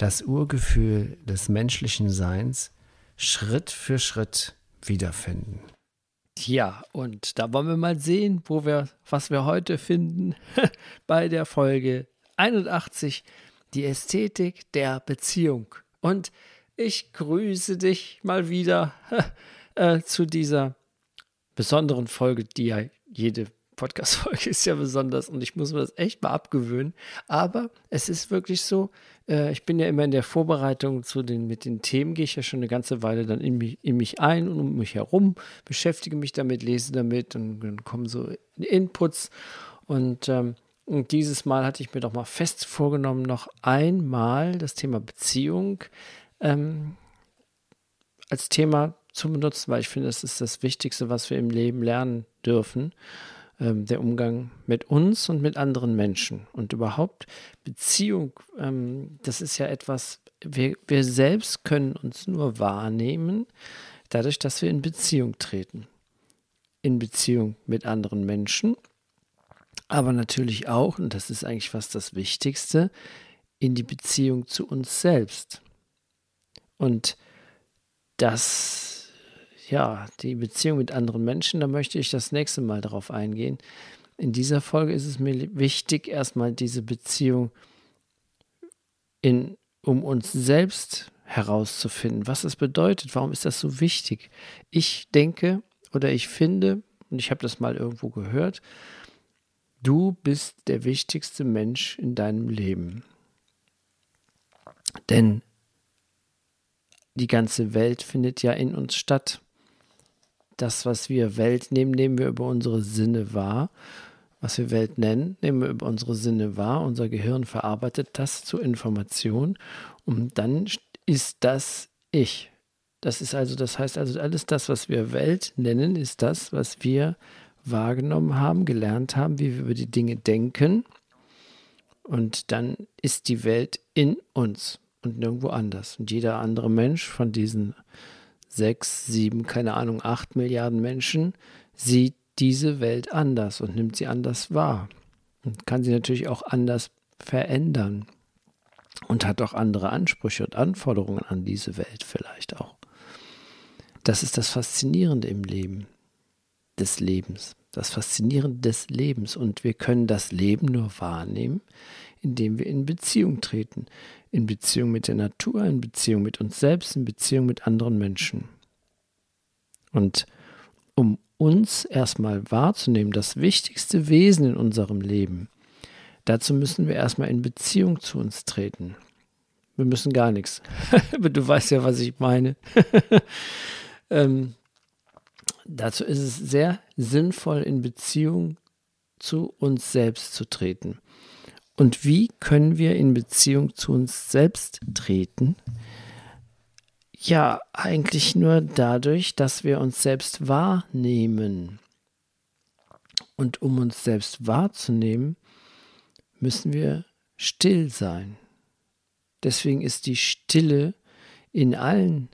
das Urgefühl des menschlichen Seins Schritt für Schritt wiederfinden. Ja, und da wollen wir mal sehen, wo wir, was wir heute finden bei der Folge 81, die Ästhetik der Beziehung. Und ich grüße dich mal wieder äh, zu dieser besonderen Folge, die ja jede Podcast-Folge ist ja besonders und ich muss mir das echt mal abgewöhnen. Aber es ist wirklich so, äh, ich bin ja immer in der Vorbereitung zu den, mit den Themen, gehe ich ja schon eine ganze Weile dann in mich, in mich ein und um mich herum, beschäftige mich damit, lese damit und dann kommen so Inputs. Und, ähm, und dieses Mal hatte ich mir doch mal fest vorgenommen, noch einmal das Thema Beziehung ähm, als Thema zu benutzen, weil ich finde, das ist das Wichtigste, was wir im Leben lernen dürfen ähm, der Umgang mit uns und mit anderen Menschen. Und überhaupt Beziehung, ähm, das ist ja etwas, wir, wir selbst können uns nur wahrnehmen, dadurch, dass wir in Beziehung treten. In Beziehung mit anderen Menschen, aber natürlich auch, und das ist eigentlich fast das Wichtigste, in die Beziehung zu uns selbst. Und das ja, die Beziehung mit anderen Menschen, da möchte ich das nächste Mal darauf eingehen. In dieser Folge ist es mir wichtig, erstmal diese Beziehung in, um uns selbst herauszufinden, was es bedeutet, warum ist das so wichtig. Ich denke oder ich finde, und ich habe das mal irgendwo gehört, du bist der wichtigste Mensch in deinem Leben. Denn die ganze Welt findet ja in uns statt das, was wir Welt nehmen, nehmen wir über unsere Sinne wahr. Was wir Welt nennen, nehmen wir über unsere Sinne wahr. Unser Gehirn verarbeitet das zu Information und dann ist das Ich. Das ist also, das heißt also, alles das, was wir Welt nennen, ist das, was wir wahrgenommen haben, gelernt haben, wie wir über die Dinge denken. Und dann ist die Welt in uns und nirgendwo anders. Und jeder andere Mensch von diesen sechs, sieben, keine Ahnung, acht Milliarden Menschen sieht diese Welt anders und nimmt sie anders wahr und kann sie natürlich auch anders verändern und hat auch andere Ansprüche und Anforderungen an diese Welt vielleicht auch. Das ist das Faszinierende im Leben, des Lebens, das Faszinierende des Lebens und wir können das Leben nur wahrnehmen, indem wir in Beziehung treten, in Beziehung mit der Natur, in Beziehung mit uns selbst, in Beziehung mit anderen Menschen. Und um uns erstmal wahrzunehmen, das wichtigste Wesen in unserem Leben, dazu müssen wir erstmal in Beziehung zu uns treten. Wir müssen gar nichts. Aber du weißt ja, was ich meine. ähm, dazu ist es sehr sinnvoll, in Beziehung zu uns selbst zu treten. Und wie können wir in Beziehung zu uns selbst treten? Ja, eigentlich nur dadurch, dass wir uns selbst wahrnehmen. Und um uns selbst wahrzunehmen, müssen wir still sein. Deswegen ist die Stille in allen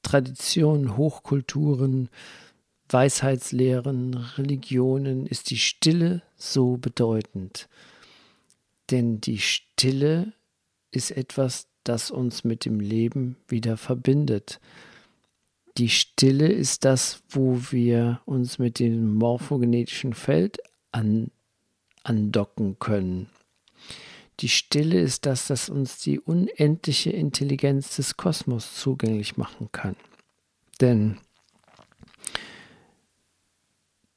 Traditionen, Hochkulturen, Weisheitslehren, Religionen, ist die Stille so bedeutend. Denn die Stille ist etwas, das uns mit dem Leben wieder verbindet. Die Stille ist das, wo wir uns mit dem morphogenetischen Feld an, andocken können. Die Stille ist das, das uns die unendliche Intelligenz des Kosmos zugänglich machen kann. Denn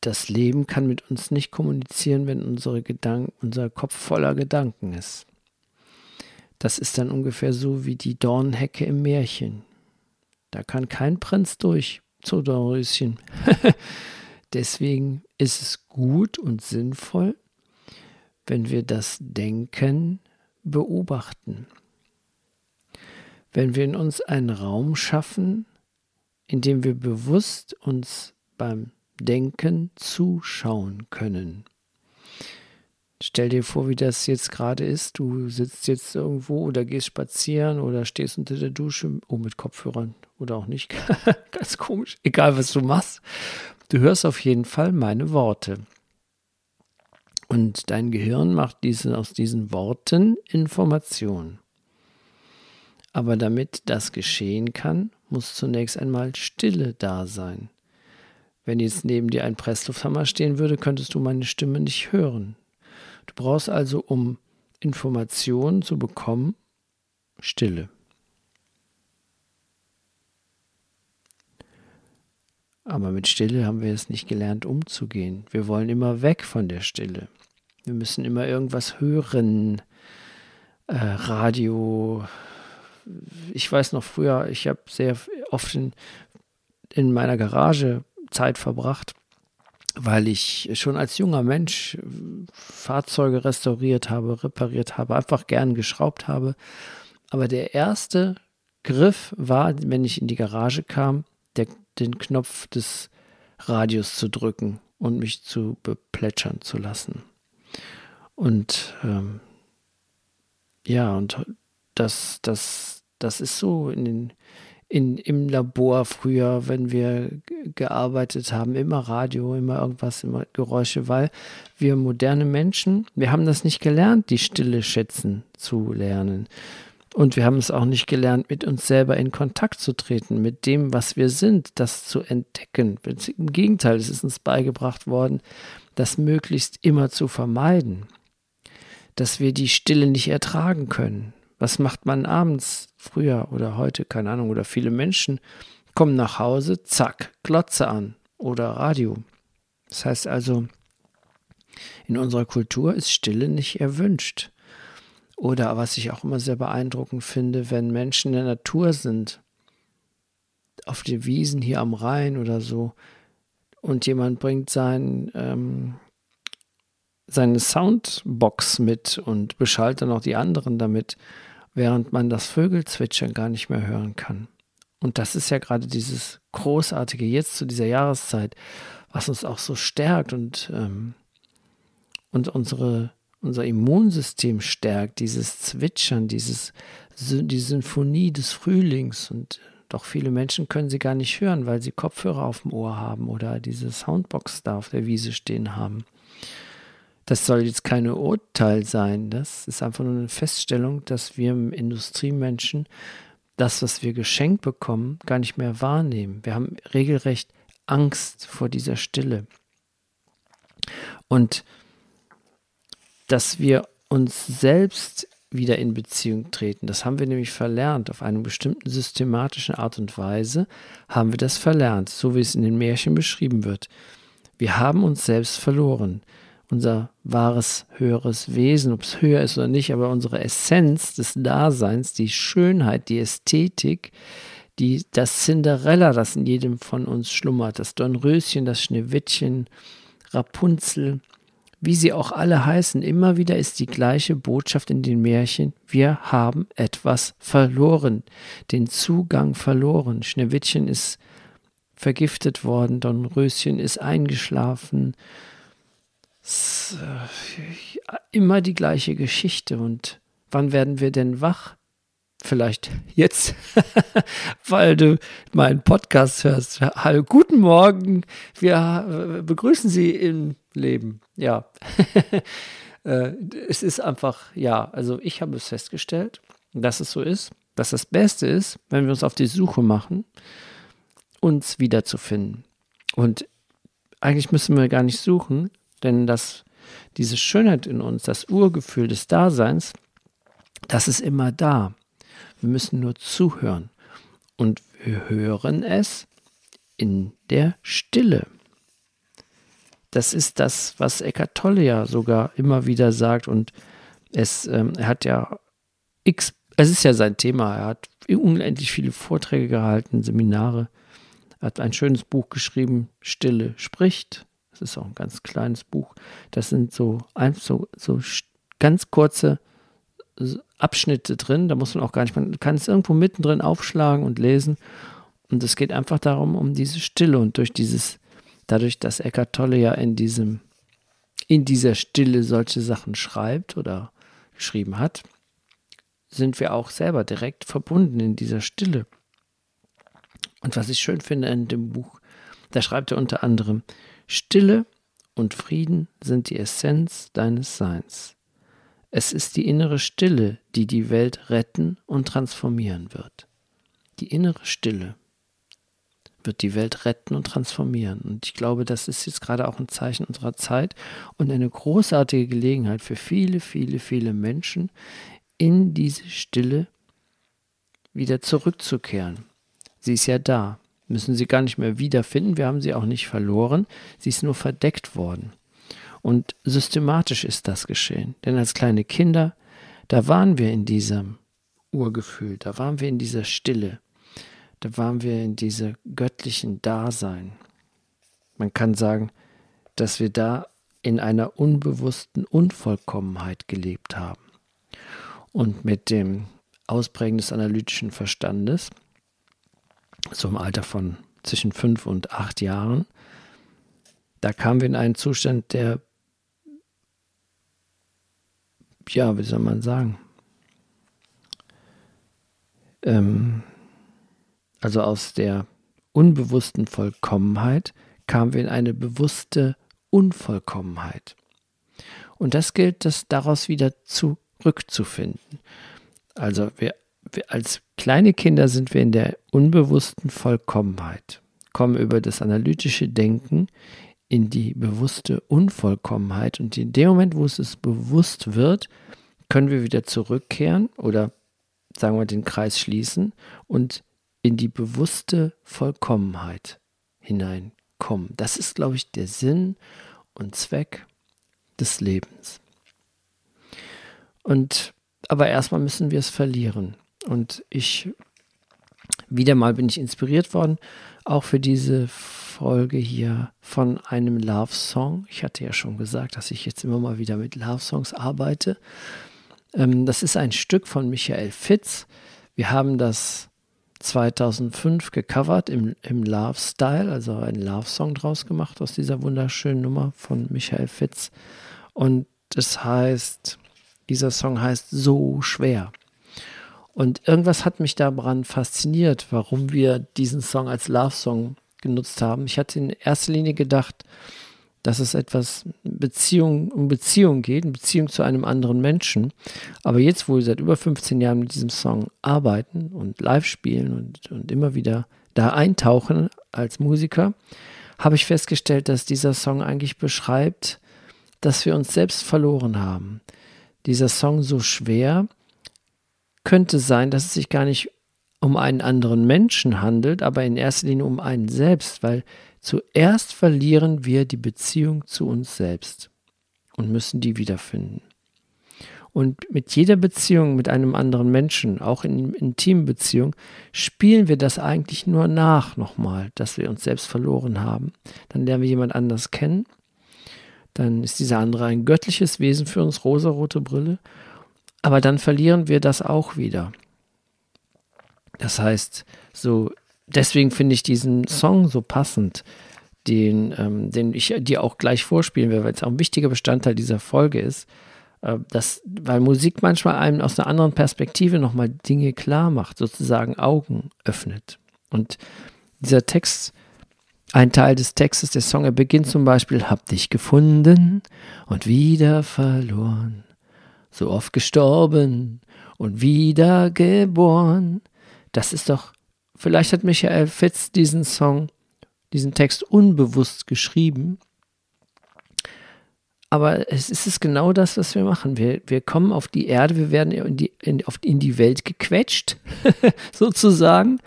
das Leben kann mit uns nicht kommunizieren, wenn unsere Gedanken, unser Kopf voller Gedanken ist. Das ist dann ungefähr so wie die Dornhecke im Märchen. Da kann kein Prinz durch, zu Dornröschen. Deswegen ist es gut und sinnvoll, wenn wir das Denken beobachten. wenn wir in uns einen Raum schaffen, in dem wir bewusst uns beim Denken zuschauen können. Stell dir vor, wie das jetzt gerade ist. Du sitzt jetzt irgendwo oder gehst spazieren oder stehst unter der Dusche, oh, mit Kopfhörern oder auch nicht. Ganz komisch. Egal, was du machst. Du hörst auf jeden Fall meine Worte. Und dein Gehirn macht diese, aus diesen Worten Information. Aber damit das geschehen kann, muss zunächst einmal Stille da sein. Wenn jetzt neben dir ein Presslufthammer stehen würde, könntest du meine Stimme nicht hören. Du brauchst also, um Informationen zu bekommen, Stille. Aber mit Stille haben wir es nicht gelernt umzugehen. Wir wollen immer weg von der Stille. Wir müssen immer irgendwas hören. Äh, Radio. Ich weiß noch früher, ich habe sehr oft in, in meiner Garage Zeit verbracht weil ich schon als junger Mensch Fahrzeuge restauriert habe, repariert habe, einfach gern geschraubt habe. Aber der erste Griff war, wenn ich in die Garage kam, der, den Knopf des Radios zu drücken und mich zu beplätschern zu lassen. Und ähm, ja, und das, das, das ist so in den in, im Labor früher, wenn wir gearbeitet haben, immer Radio, immer irgendwas, immer Geräusche, weil wir moderne Menschen, wir haben das nicht gelernt, die Stille schätzen zu lernen. Und wir haben es auch nicht gelernt, mit uns selber in Kontakt zu treten, mit dem, was wir sind, das zu entdecken. Im Gegenteil, es ist uns beigebracht worden, das möglichst immer zu vermeiden, dass wir die Stille nicht ertragen können, was macht man abends, früher oder heute, keine Ahnung, oder viele Menschen kommen nach Hause, zack, Glotze an oder Radio. Das heißt also, in unserer Kultur ist Stille nicht erwünscht. Oder was ich auch immer sehr beeindruckend finde, wenn Menschen in der Natur sind, auf den Wiesen hier am Rhein oder so, und jemand bringt sein, ähm, seine Soundbox mit und beschallt dann auch die anderen damit während man das Vögelzwitschern gar nicht mehr hören kann. Und das ist ja gerade dieses Großartige jetzt zu dieser Jahreszeit, was uns auch so stärkt und, ähm, und unsere, unser Immunsystem stärkt, dieses Zwitschern, dieses, die Sinfonie des Frühlings. Und doch viele Menschen können sie gar nicht hören, weil sie Kopfhörer auf dem Ohr haben oder diese Soundbox da auf der Wiese stehen haben. Das soll jetzt keine Urteil sein. Das ist einfach nur eine Feststellung, dass wir Industriemenschen das, was wir geschenkt bekommen, gar nicht mehr wahrnehmen. Wir haben regelrecht Angst vor dieser Stille. Und dass wir uns selbst wieder in Beziehung treten. Das haben wir nämlich verlernt. Auf eine bestimmte systematische Art und Weise haben wir das verlernt, so wie es in den Märchen beschrieben wird. Wir haben uns selbst verloren unser wahres, höheres Wesen, ob es höher ist oder nicht, aber unsere Essenz des Daseins, die Schönheit, die Ästhetik, die, das Cinderella, das in jedem von uns schlummert, das Dornröschen, das Schneewittchen, Rapunzel, wie sie auch alle heißen, immer wieder ist die gleiche Botschaft in den Märchen, wir haben etwas verloren, den Zugang verloren. Schneewittchen ist vergiftet worden, Dornröschen ist eingeschlafen, immer die gleiche Geschichte. Und wann werden wir denn wach? Vielleicht jetzt, weil du meinen Podcast hörst. Hallo, guten Morgen. Wir äh, begrüßen Sie im Leben. Ja. Äh, es ist einfach, ja, also ich habe es festgestellt, dass es so ist, dass das Beste ist, wenn wir uns auf die Suche machen, uns wiederzufinden. Und eigentlich müssen wir gar nicht suchen, denn das, diese Schönheit in uns, das Urgefühl des Daseins, das ist immer da. Wir müssen nur zuhören. Und wir hören es in der Stille. Das ist das, was Eckart Tolle ja sogar immer wieder sagt. Und es, ähm, hat ja x, es ist ja sein Thema. Er hat unendlich viele Vorträge gehalten, Seminare. Er hat ein schönes Buch geschrieben, Stille spricht. Das ist auch ein ganz kleines Buch. Das sind so, so, so ganz kurze Abschnitte drin, da muss man auch gar nicht, man kann es irgendwo mittendrin aufschlagen und lesen. Und es geht einfach darum, um diese Stille und durch dieses, dadurch, dass Eckart Tolle ja in diesem, in dieser Stille solche Sachen schreibt oder geschrieben hat, sind wir auch selber direkt verbunden in dieser Stille. Und was ich schön finde in dem Buch, da schreibt er unter anderem, Stille und Frieden sind die Essenz deines Seins. Es ist die innere Stille, die die Welt retten und transformieren wird. Die innere Stille wird die Welt retten und transformieren. Und ich glaube, das ist jetzt gerade auch ein Zeichen unserer Zeit und eine großartige Gelegenheit für viele, viele, viele Menschen, in diese Stille wieder zurückzukehren. Sie ist ja da, müssen sie gar nicht mehr wiederfinden, wir haben sie auch nicht verloren, sie ist nur verdeckt worden. Und systematisch ist das geschehen, denn als kleine Kinder, da waren wir in diesem Urgefühl, da waren wir in dieser Stille, da waren wir in dieser göttlichen Dasein. Man kann sagen, dass wir da in einer unbewussten Unvollkommenheit gelebt haben. Und mit dem Ausprägen des analytischen Verstandes, so im Alter von zwischen fünf und acht Jahren, da kamen wir in einen Zustand, der, ja, wie soll man sagen, ähm, also aus der unbewussten Vollkommenheit kamen wir in eine bewusste Unvollkommenheit. Und das gilt, das daraus wieder zurückzufinden. Also wir, wir als kleine Kinder sind wir in der unbewussten Vollkommenheit, kommen über das analytische Denken in die bewusste Unvollkommenheit und in dem Moment, wo es es bewusst wird, können wir wieder zurückkehren oder sagen wir den Kreis schließen und in die bewusste Vollkommenheit hineinkommen. Das ist, glaube ich, der Sinn und Zweck des Lebens. Und aber erstmal müssen wir es verlieren. Und ich wieder mal bin ich inspiriert worden, auch für diese Folge hier von einem Love Song. Ich hatte ja schon gesagt, dass ich jetzt immer mal wieder mit Love Songs arbeite. Ähm, das ist ein Stück von Michael Fitz. Wir haben das 2005 gecovert im, im Love-Style, also einen Love-Song draus gemacht aus dieser wunderschönen Nummer von Michael Fitz. Und das heißt, dieser Song heißt So schwer. Und irgendwas hat mich daran fasziniert, warum wir diesen Song als Love-Song genutzt haben. Ich hatte in erster Linie gedacht, dass es etwas Beziehung, um Beziehung geht, eine Beziehung zu einem anderen Menschen. Aber jetzt, wo wir seit über 15 Jahren mit diesem Song arbeiten und live spielen und, und immer wieder da eintauchen als Musiker, habe ich festgestellt, dass dieser Song eigentlich beschreibt, dass wir uns selbst verloren haben. Dieser Song so schwer könnte sein, dass es sich gar nicht um einen anderen Menschen handelt, aber in erster Linie um einen selbst, weil Zuerst verlieren wir die Beziehung zu uns selbst und müssen die wiederfinden. Und mit jeder Beziehung mit einem anderen Menschen, auch in intimen Beziehungen, spielen wir das eigentlich nur nach nochmal, dass wir uns selbst verloren haben. Dann lernen wir jemand anders kennen. Dann ist dieser andere ein göttliches Wesen für uns, rosarote Brille. Aber dann verlieren wir das auch wieder. Das heißt, so deswegen finde ich diesen Song so passend, den, ähm, den ich dir auch gleich vorspielen werde, weil es auch ein wichtiger Bestandteil dieser Folge ist. Äh, dass, weil Musik manchmal einem aus einer anderen Perspektive nochmal Dinge klar macht, sozusagen Augen öffnet. Und dieser Text, ein Teil des Textes, der Song, er beginnt zum Beispiel, hab dich gefunden und wieder verloren, so oft gestorben und wieder geboren. Das ist doch Vielleicht hat Michael Fitz diesen Song, diesen Text unbewusst geschrieben. Aber es ist genau das, was wir machen. Wir, wir kommen auf die Erde, wir werden in die, in, in die Welt gequetscht, sozusagen.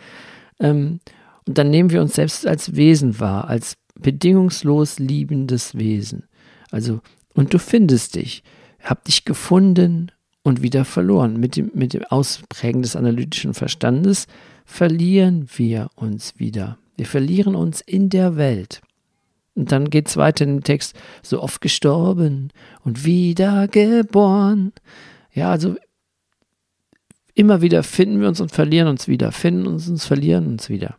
Ähm, und dann nehmen wir uns selbst als Wesen wahr, als bedingungslos liebendes Wesen. Also, und du findest dich, hab dich gefunden und wieder verloren. Mit dem, mit dem Ausprägen des analytischen Verstandes verlieren wir uns wieder. Wir verlieren uns in der Welt. Und dann geht es weiter im Text, so oft gestorben und wieder geboren. Ja, also immer wieder finden wir uns und verlieren uns wieder, finden uns und verlieren uns wieder.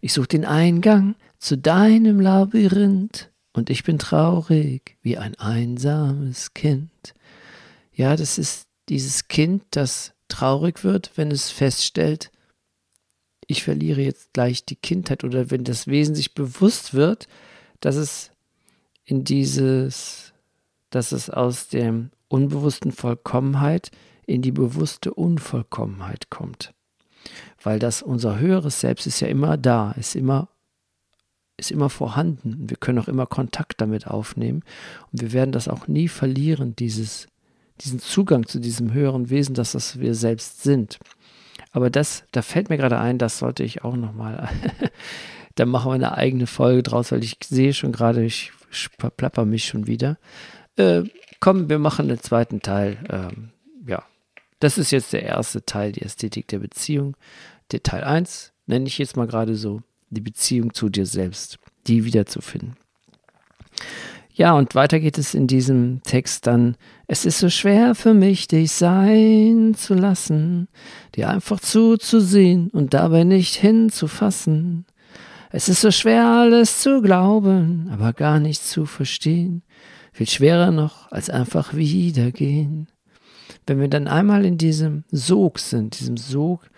Ich suche den Eingang zu deinem Labyrinth und ich bin traurig wie ein einsames Kind. Ja, das ist dieses Kind, das traurig wird, wenn es feststellt, ich verliere jetzt gleich die Kindheit oder wenn das Wesen sich bewusst wird, dass es in dieses, dass es aus der unbewussten Vollkommenheit in die bewusste Unvollkommenheit kommt. Weil das unser höheres Selbst ist ja immer da, ist immer ist immer vorhanden. Wir können auch immer Kontakt damit aufnehmen und wir werden das auch nie verlieren, dieses, diesen Zugang zu diesem höheren Wesen, dass das wir selbst sind. Aber das, da fällt mir gerade ein, das sollte ich auch nochmal, da machen wir eine eigene Folge draus, weil ich sehe schon gerade, ich verplapper mich schon wieder. Äh, komm, wir machen den zweiten Teil. Ähm, ja, das ist jetzt der erste Teil, die Ästhetik der Beziehung. Der Teil 1 nenne ich jetzt mal gerade so, die Beziehung zu dir selbst, die wiederzufinden. Ja, und weiter geht es in diesem Text dann. Es ist so schwer für mich, dich sein zu lassen, dir einfach zuzusehen und dabei nicht hinzufassen. Es ist so schwer, alles zu glauben, aber gar nicht zu verstehen. Viel schwerer noch, als einfach wiedergehen. Wenn wir dann einmal in diesem Sog sind, diesem Sog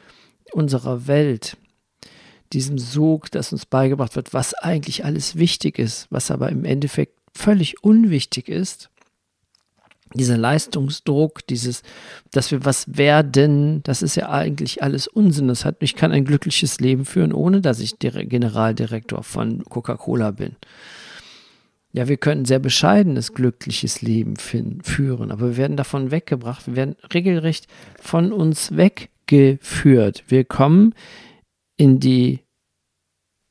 unserer Welt, diesem Sog, das uns beigebracht wird, was eigentlich alles wichtig ist, was aber im Endeffekt völlig unwichtig ist, dieser Leistungsdruck, dieses, dass wir was werden, das ist ja eigentlich alles Unsinn. Das hat, ich kann ein glückliches Leben führen, ohne dass ich Generaldirektor von Coca-Cola bin. Ja, wir können sehr bescheidenes, glückliches Leben führen, aber wir werden davon weggebracht, wir werden regelrecht von uns weggeführt. Wir kommen in die,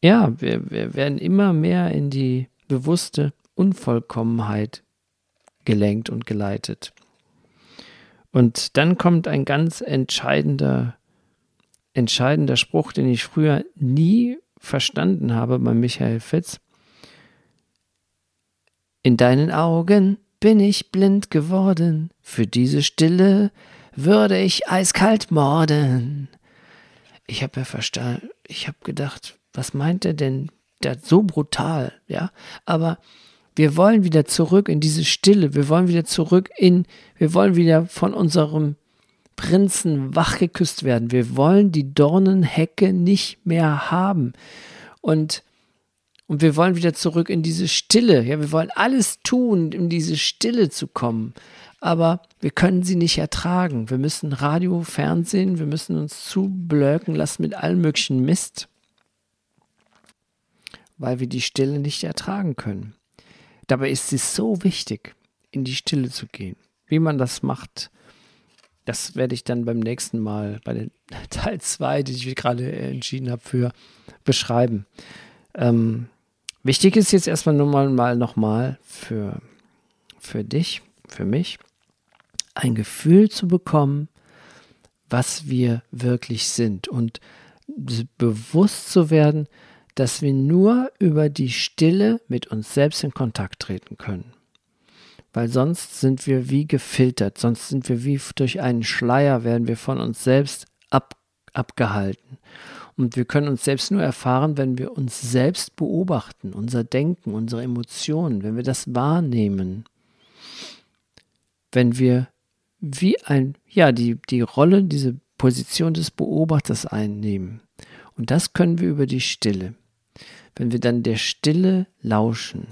ja, wir, wir werden immer mehr in die bewusste Unvollkommenheit gelenkt und geleitet. Und dann kommt ein ganz entscheidender, entscheidender Spruch, den ich früher nie verstanden habe bei Michael Fitz. In deinen Augen bin ich blind geworden, für diese Stille würde ich eiskalt morden. Ich habe ja verstanden, ich habe gedacht, was meint er denn da so brutal, ja? Aber wir wollen wieder zurück in diese Stille. Wir wollen wieder zurück in, wir wollen wieder von unserem Prinzen wachgeküsst werden. Wir wollen die Dornenhecke nicht mehr haben. Und, und wir wollen wieder zurück in diese Stille. Ja, wir wollen alles tun, in diese Stille zu kommen. Aber wir können sie nicht ertragen. Wir müssen Radio, Fernsehen, wir müssen uns zublöcken lassen mit allem möglichen Mist, weil wir die Stille nicht ertragen können. Dabei ist es so wichtig, in die Stille zu gehen. Wie man das macht, das werde ich dann beim nächsten Mal, bei den Teil 2, die ich gerade entschieden habe für, beschreiben. Ähm, wichtig ist jetzt erstmal nur mal, mal nochmal für, für dich, für mich, ein Gefühl zu bekommen, was wir wirklich sind und bewusst zu werden, dass wir nur über die Stille mit uns selbst in Kontakt treten können. Weil sonst sind wir wie gefiltert, sonst sind wir wie durch einen Schleier, werden wir von uns selbst ab, abgehalten. Und wir können uns selbst nur erfahren, wenn wir uns selbst beobachten, unser Denken, unsere Emotionen, wenn wir das wahrnehmen. Wenn wir wie ein, ja, die, die Rolle, diese Position des Beobachters einnehmen. Und das können wir über die Stille wenn wir dann der Stille lauschen,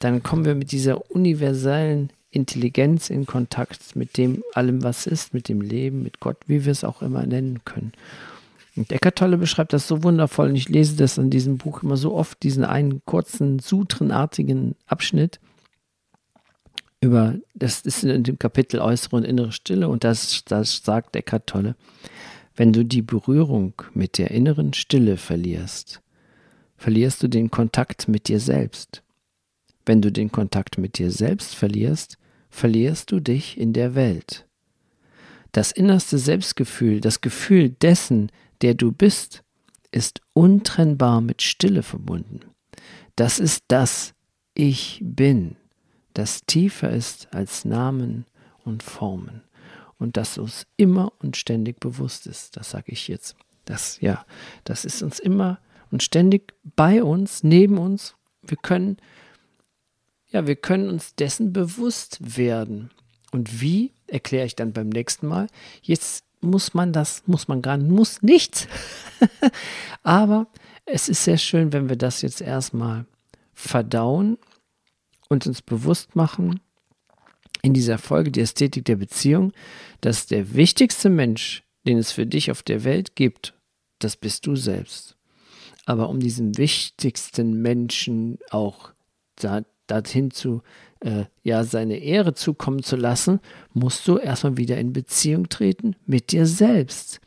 dann kommen wir mit dieser universellen Intelligenz in Kontakt mit dem allem, was ist, mit dem Leben, mit Gott, wie wir es auch immer nennen können. Und Eckart Tolle beschreibt das so wundervoll und ich lese das in diesem Buch immer so oft, diesen einen kurzen, sutrenartigen Abschnitt über, das ist in dem Kapitel Äußere und Innere Stille und das, das sagt Eckart Tolle, wenn du die Berührung mit der inneren Stille verlierst, verlierst du den Kontakt mit dir selbst. Wenn du den Kontakt mit dir selbst verlierst, verlierst du dich in der Welt. Das innerste Selbstgefühl, das Gefühl dessen, der du bist, ist untrennbar mit Stille verbunden. Das ist das Ich bin, das tiefer ist als Namen und Formen. und das uns immer und ständig bewusst ist. Das sage ich jetzt. Das, ja, das ist uns immer und ständig bei uns, neben uns. Wir können, ja, wir können uns dessen bewusst werden. Und wie, erkläre ich dann beim nächsten Mal. Jetzt muss man das, muss man gar muss nichts. Aber es ist sehr schön, wenn wir das jetzt erstmal verdauen und uns bewusst machen in dieser Folge die Ästhetik der Beziehung, dass der wichtigste Mensch, den es für dich auf der Welt gibt, das bist du selbst. Aber um diesen wichtigsten Menschen auch da, dorthin zu, äh, ja, seine Ehre zukommen zu lassen, musst du erstmal wieder in Beziehung treten mit dir selbst.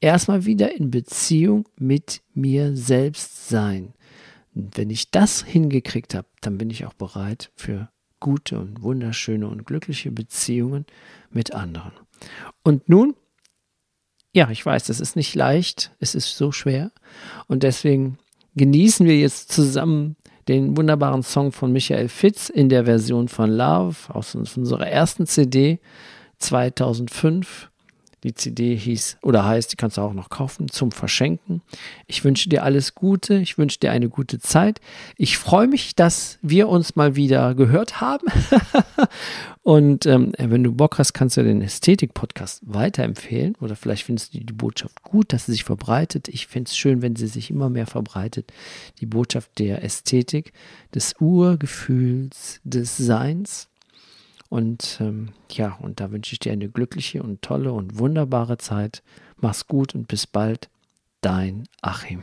Erstmal wieder in Beziehung mit mir selbst sein. Und wenn ich das hingekriegt habe, dann bin ich auch bereit für gute und wunderschöne und glückliche Beziehungen mit anderen. Und nun, ja, ich weiß, das ist nicht leicht, es ist so schwer. Und deswegen genießen wir jetzt zusammen den wunderbaren Song von Michael Fitz in der Version von Love aus unserer ersten CD 2005. Die CD hieß oder heißt, die kannst du auch noch kaufen zum Verschenken. Ich wünsche dir alles Gute, ich wünsche dir eine gute Zeit. Ich freue mich, dass wir uns mal wieder gehört haben. Und ähm, wenn du Bock hast, kannst du den Ästhetik-Podcast weiterempfehlen oder vielleicht findest du die Botschaft gut, dass sie sich verbreitet. Ich finde es schön, wenn sie sich immer mehr verbreitet. Die Botschaft der Ästhetik, des Urgefühls, des Seins. Und ähm, ja, und da wünsche ich dir eine glückliche und tolle und wunderbare Zeit. Mach's gut und bis bald. Dein Achim.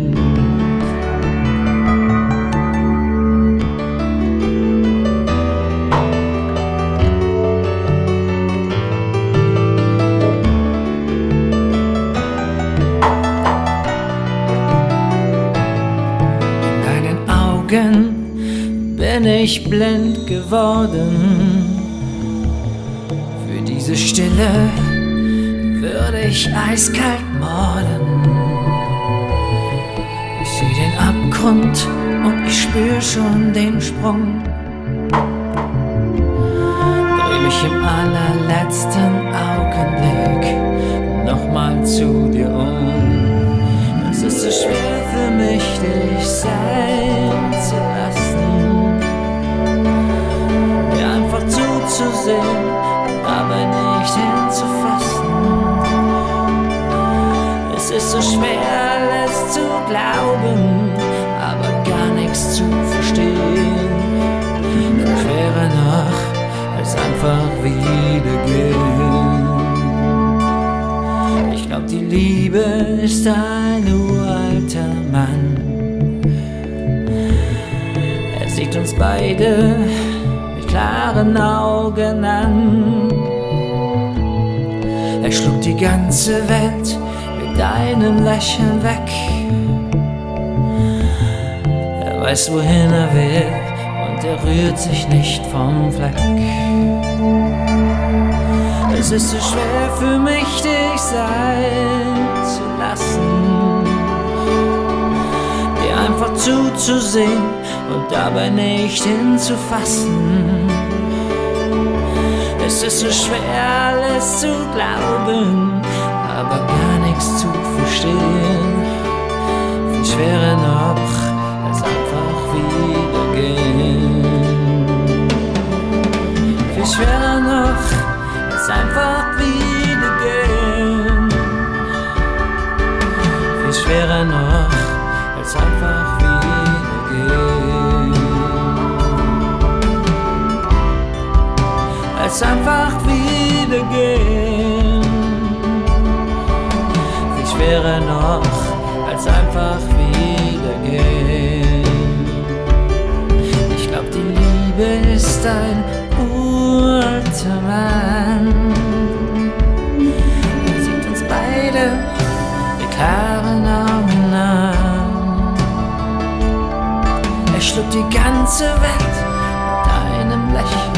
bin ich blind geworden für diese Stille würde ich eiskalt morden. Ich sehe den Abgrund und ich spür schon den Sprung. Dreh mich im allerletzten Augenblick nochmal zu dir um. Es ist so schwer für mich, dich sein wieder gehen. Ich glaub, die Liebe ist ein uralter Mann. Er sieht uns beide mit klaren Augen an. Er schluckt die ganze Welt deinem Lächeln weg. Er weiß, wohin er will er rührt sich nicht vom Fleck. Es ist so schwer für mich, dich sein zu lassen, dir einfach zuzusehen und dabei nicht hinzufassen. Es ist so schwer, alles zu glauben aber gar nichts zu verstehen. stehen. Viel schwerer noch, Schwerer noch, als einfach wieder gehen. Viel schwerer noch, als einfach wieder gehen. Als einfach wieder gehen. Viel schwerer noch, als einfach wieder gehen. Ich glaub, die Liebe ist ein Mann. Er sieht uns beide mit klaren Augen an. Er schluckt die ganze Welt mit einem Lächeln